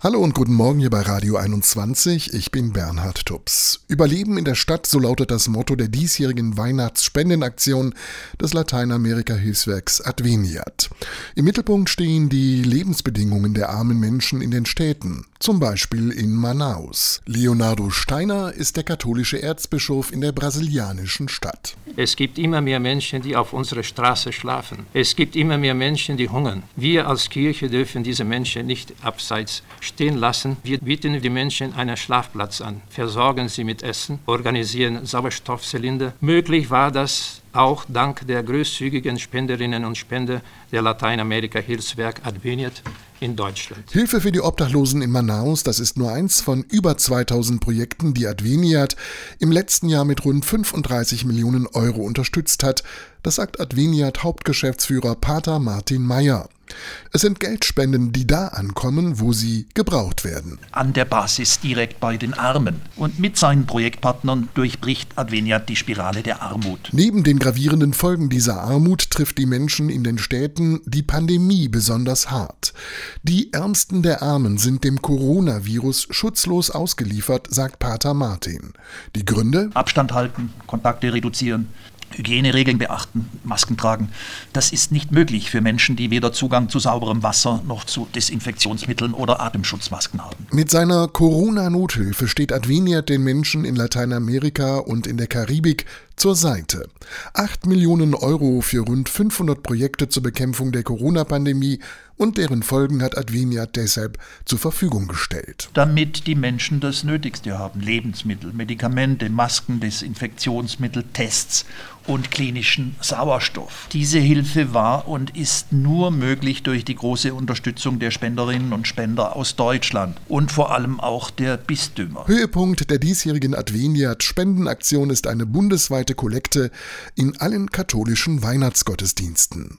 Hallo und guten Morgen hier bei Radio 21. Ich bin Bernhard Tubbs. Überleben in der Stadt, so lautet das Motto der diesjährigen Weihnachtsspendenaktion des Lateinamerika-Hilfswerks Adveniat. Im Mittelpunkt stehen die Lebensbedingungen der armen Menschen in den Städten, zum Beispiel in Manaus. Leonardo Steiner ist der katholische Erzbischof in der brasilianischen Stadt. Es gibt immer mehr Menschen, die auf unserer Straße schlafen. Es gibt immer mehr Menschen, die hungern. Wir als Kirche dürfen diese Menschen nicht abseits stehen lassen. Wir bieten die Menschen einen Schlafplatz an, versorgen sie mit Essen, organisieren Sauerstoffzylinder. Möglich war das auch dank der großzügigen Spenderinnen und Spender der Lateinamerika-Hilfswerk Adveniat in Deutschland. Hilfe für die Obdachlosen in Manaus, das ist nur eins von über 2000 Projekten, die Adveniat im letzten Jahr mit rund 35 Millionen Euro unterstützt hat. Das sagt Adveniat Hauptgeschäftsführer Pater Martin Mayer. Es sind Geldspenden, die da ankommen, wo sie gebraucht werden. An der Basis direkt bei den Armen. Und mit seinen Projektpartnern durchbricht Adveniat die Spirale der Armut. Neben den gravierenden Folgen dieser Armut trifft die Menschen in den Städten die Pandemie besonders hart. Die Ärmsten der Armen sind dem Coronavirus schutzlos ausgeliefert, sagt Pater Martin. Die Gründe? Abstand halten, Kontakte reduzieren, Hygieneregeln beachten, Masken tragen. Das ist nicht möglich für Menschen, die weder Zugang zu sauberem Wasser noch zu Desinfektionsmitteln oder Atemschutzmasken haben. Mit seiner Corona-Nothilfe steht Adveniat den Menschen in Lateinamerika und in der Karibik zur Seite. Acht Millionen Euro für rund 500 Projekte zur Bekämpfung der Corona-Pandemie und deren Folgen hat Adveniat deshalb zur Verfügung gestellt. Damit die Menschen das Nötigste haben. Lebensmittel, Medikamente, Masken, Desinfektionsmittel, Tests und klinischen Sauerstoff. Diese Hilfe war und ist nur möglich durch die große Unterstützung der Spenderinnen und Spender aus Deutschland und vor allem auch der Bistümer. Höhepunkt der diesjährigen Adveniat-Spendenaktion ist eine bundesweite Kollekte in allen katholischen Weihnachtsgottesdiensten.